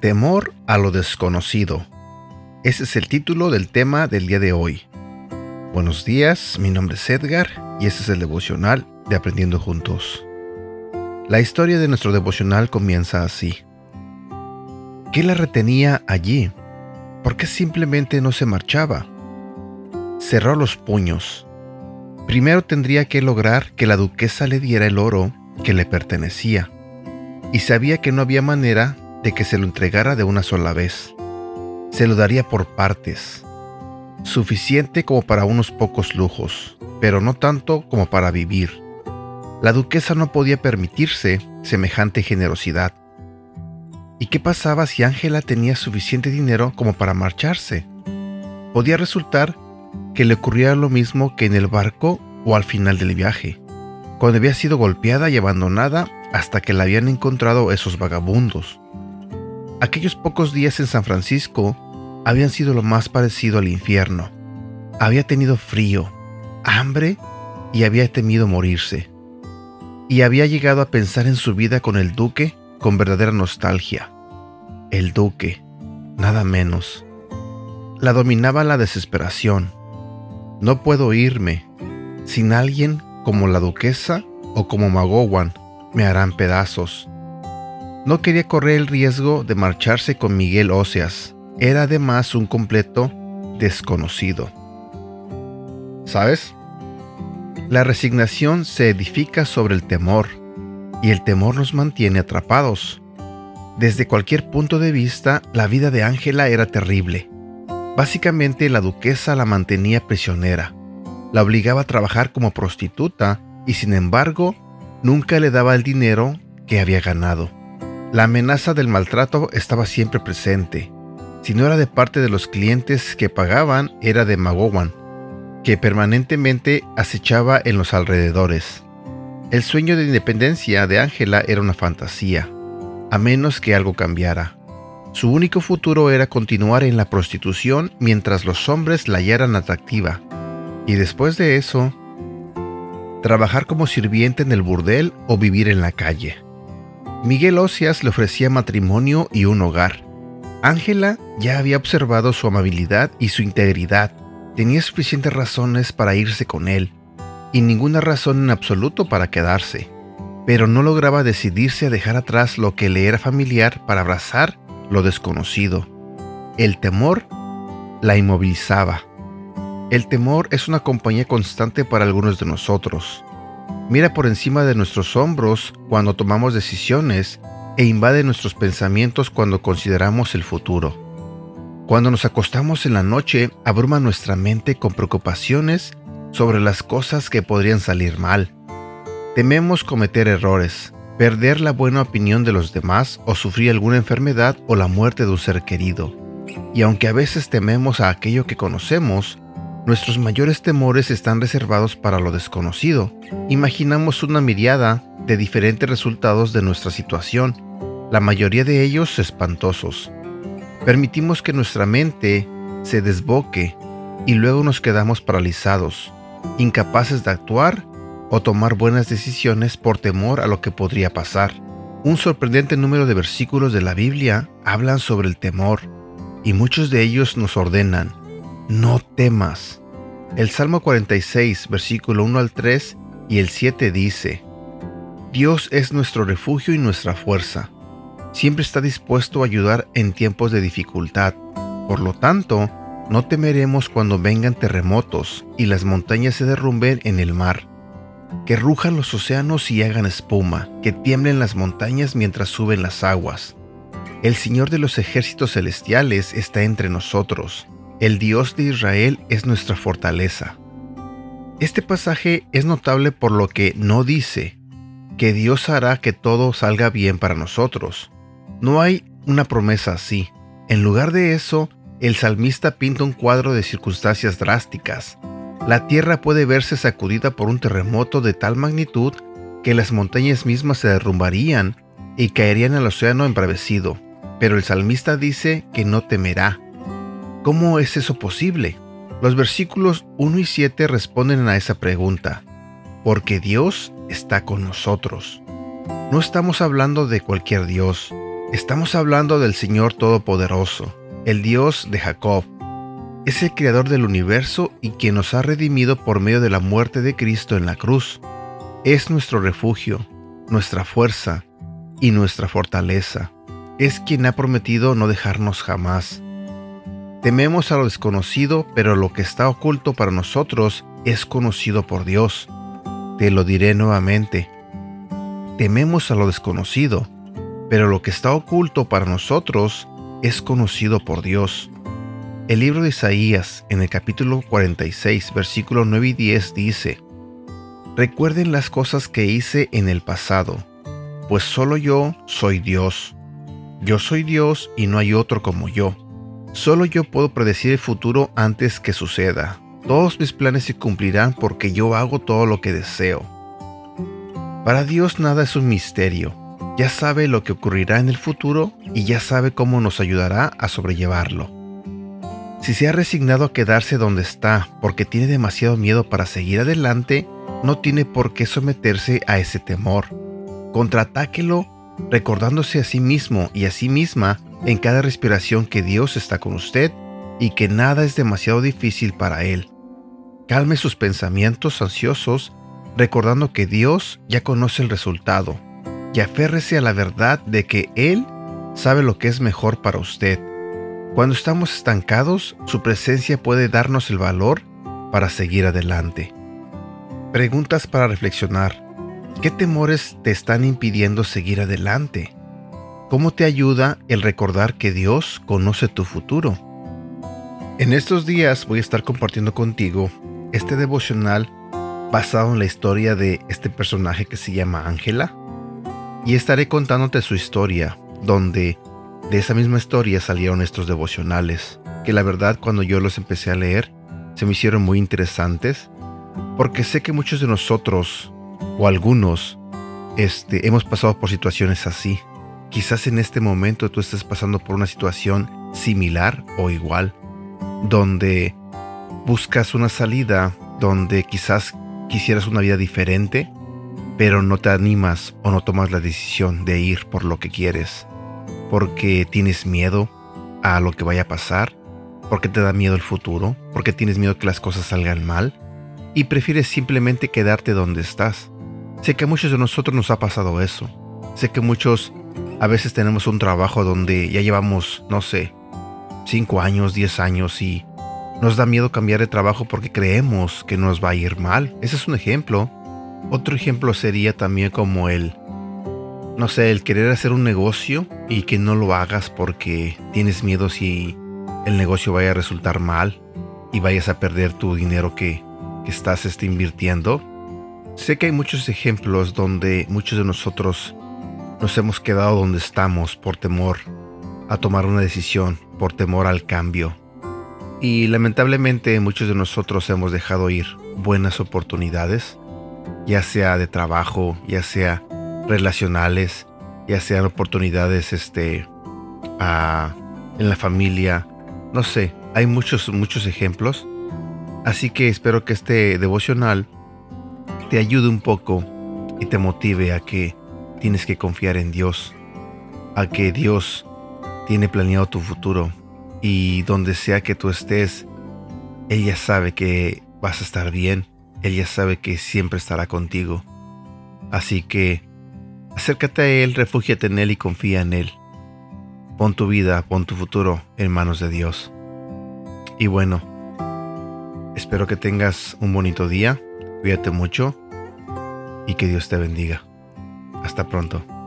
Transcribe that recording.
Temor a lo desconocido. Ese es el título del tema del día de hoy. Buenos días, mi nombre es Edgar y este es el devocional de Aprendiendo Juntos. La historia de nuestro devocional comienza así. ¿Qué la retenía allí? ¿Por qué simplemente no se marchaba? Cerró los puños. Primero tendría que lograr que la duquesa le diera el oro que le pertenecía, y sabía que no había manera de que se lo entregara de una sola vez. Se lo daría por partes, suficiente como para unos pocos lujos, pero no tanto como para vivir. La duquesa no podía permitirse semejante generosidad. ¿Y qué pasaba si Ángela tenía suficiente dinero como para marcharse? Podía resultar que le ocurriera lo mismo que en el barco o al final del viaje, cuando había sido golpeada y abandonada hasta que la habían encontrado esos vagabundos. Aquellos pocos días en San Francisco habían sido lo más parecido al infierno. Había tenido frío, hambre y había temido morirse. Y había llegado a pensar en su vida con el duque con verdadera nostalgia. El duque, nada menos. La dominaba la desesperación. No puedo irme. Sin alguien como la duquesa o como Magowan me harán pedazos. No quería correr el riesgo de marcharse con Miguel Óseas. Era además un completo desconocido. ¿Sabes? La resignación se edifica sobre el temor, y el temor nos mantiene atrapados. Desde cualquier punto de vista, la vida de Ángela era terrible. Básicamente la duquesa la mantenía prisionera, la obligaba a trabajar como prostituta y sin embargo nunca le daba el dinero que había ganado. La amenaza del maltrato estaba siempre presente. Si no era de parte de los clientes que pagaban, era de Magowan, que permanentemente acechaba en los alrededores. El sueño de independencia de Ángela era una fantasía, a menos que algo cambiara. Su único futuro era continuar en la prostitución mientras los hombres la hallaran atractiva, y después de eso, trabajar como sirviente en el burdel o vivir en la calle. Miguel Ocias le ofrecía matrimonio y un hogar. Ángela ya había observado su amabilidad y su integridad. Tenía suficientes razones para irse con él, y ninguna razón en absoluto para quedarse. Pero no lograba decidirse a dejar atrás lo que le era familiar para abrazar lo desconocido. El temor la inmovilizaba. El temor es una compañía constante para algunos de nosotros mira por encima de nuestros hombros cuando tomamos decisiones e invade nuestros pensamientos cuando consideramos el futuro. Cuando nos acostamos en la noche, abruma nuestra mente con preocupaciones sobre las cosas que podrían salir mal. Tememos cometer errores, perder la buena opinión de los demás o sufrir alguna enfermedad o la muerte de un ser querido. Y aunque a veces tememos a aquello que conocemos, Nuestros mayores temores están reservados para lo desconocido. Imaginamos una mirada de diferentes resultados de nuestra situación, la mayoría de ellos espantosos. Permitimos que nuestra mente se desboque y luego nos quedamos paralizados, incapaces de actuar o tomar buenas decisiones por temor a lo que podría pasar. Un sorprendente número de versículos de la Biblia hablan sobre el temor y muchos de ellos nos ordenan, no temas. El Salmo 46, versículo 1 al 3 y el 7 dice, Dios es nuestro refugio y nuestra fuerza. Siempre está dispuesto a ayudar en tiempos de dificultad. Por lo tanto, no temeremos cuando vengan terremotos y las montañas se derrumben en el mar. Que rujan los océanos y hagan espuma, que tiemblen las montañas mientras suben las aguas. El Señor de los ejércitos celestiales está entre nosotros. El Dios de Israel es nuestra fortaleza. Este pasaje es notable por lo que no dice que Dios hará que todo salga bien para nosotros. No hay una promesa así. En lugar de eso, el salmista pinta un cuadro de circunstancias drásticas. La tierra puede verse sacudida por un terremoto de tal magnitud que las montañas mismas se derrumbarían y caerían al océano embravecido. pero el salmista dice que no temerá. ¿Cómo es eso posible? Los versículos 1 y 7 responden a esa pregunta, porque Dios está con nosotros. No estamos hablando de cualquier Dios, estamos hablando del Señor Todopoderoso, el Dios de Jacob. Es el creador del universo y quien nos ha redimido por medio de la muerte de Cristo en la cruz. Es nuestro refugio, nuestra fuerza y nuestra fortaleza. Es quien ha prometido no dejarnos jamás. Tememos a lo desconocido, pero lo que está oculto para nosotros es conocido por Dios. Te lo diré nuevamente. Tememos a lo desconocido, pero lo que está oculto para nosotros es conocido por Dios. El libro de Isaías, en el capítulo 46, versículos 9 y 10, dice, Recuerden las cosas que hice en el pasado, pues solo yo soy Dios. Yo soy Dios y no hay otro como yo. Solo yo puedo predecir el futuro antes que suceda. Todos mis planes se cumplirán porque yo hago todo lo que deseo. Para Dios nada es un misterio. Ya sabe lo que ocurrirá en el futuro y ya sabe cómo nos ayudará a sobrellevarlo. Si se ha resignado a quedarse donde está porque tiene demasiado miedo para seguir adelante, no tiene por qué someterse a ese temor. Contraatáquelo recordándose a sí mismo y a sí misma en cada respiración que Dios está con usted y que nada es demasiado difícil para Él. Calme sus pensamientos ansiosos recordando que Dios ya conoce el resultado y aférrese a la verdad de que Él sabe lo que es mejor para usted. Cuando estamos estancados, su presencia puede darnos el valor para seguir adelante. Preguntas para reflexionar. ¿Qué temores te están impidiendo seguir adelante? ¿Cómo te ayuda el recordar que Dios conoce tu futuro? En estos días voy a estar compartiendo contigo este devocional basado en la historia de este personaje que se llama Ángela y estaré contándote su historia, donde de esa misma historia salieron estos devocionales, que la verdad cuando yo los empecé a leer se me hicieron muy interesantes, porque sé que muchos de nosotros o algunos este, hemos pasado por situaciones así, Quizás en este momento tú estés pasando por una situación similar o igual, donde buscas una salida, donde quizás quisieras una vida diferente, pero no te animas o no tomas la decisión de ir por lo que quieres, porque tienes miedo a lo que vaya a pasar, porque te da miedo el futuro, porque tienes miedo que las cosas salgan mal y prefieres simplemente quedarte donde estás. Sé que a muchos de nosotros nos ha pasado eso. Sé que muchos a veces tenemos un trabajo donde ya llevamos, no sé, 5 años, 10 años y nos da miedo cambiar de trabajo porque creemos que nos va a ir mal. Ese es un ejemplo. Otro ejemplo sería también como el, no sé, el querer hacer un negocio y que no lo hagas porque tienes miedo si el negocio vaya a resultar mal y vayas a perder tu dinero que, estás este, invirtiendo. Sé que hay muchos ejemplos donde muchos de nosotros nos hemos quedado donde estamos por temor a tomar una decisión, por temor al cambio. Y lamentablemente muchos de nosotros hemos dejado ir buenas oportunidades, ya sea de trabajo, ya sea relacionales, ya sean oportunidades este, en la familia, no sé, hay muchos, muchos ejemplos. Así que espero que este devocional te ayude un poco y te motive a que tienes que confiar en Dios, a que Dios tiene planeado tu futuro. Y donde sea que tú estés, Él ya sabe que vas a estar bien, Él ya sabe que siempre estará contigo. Así que acércate a Él, refúgiate en Él y confía en Él. Pon tu vida, pon tu futuro en manos de Dios. Y bueno, espero que tengas un bonito día, cuídate mucho y que Dios te bendiga. Hasta pronto.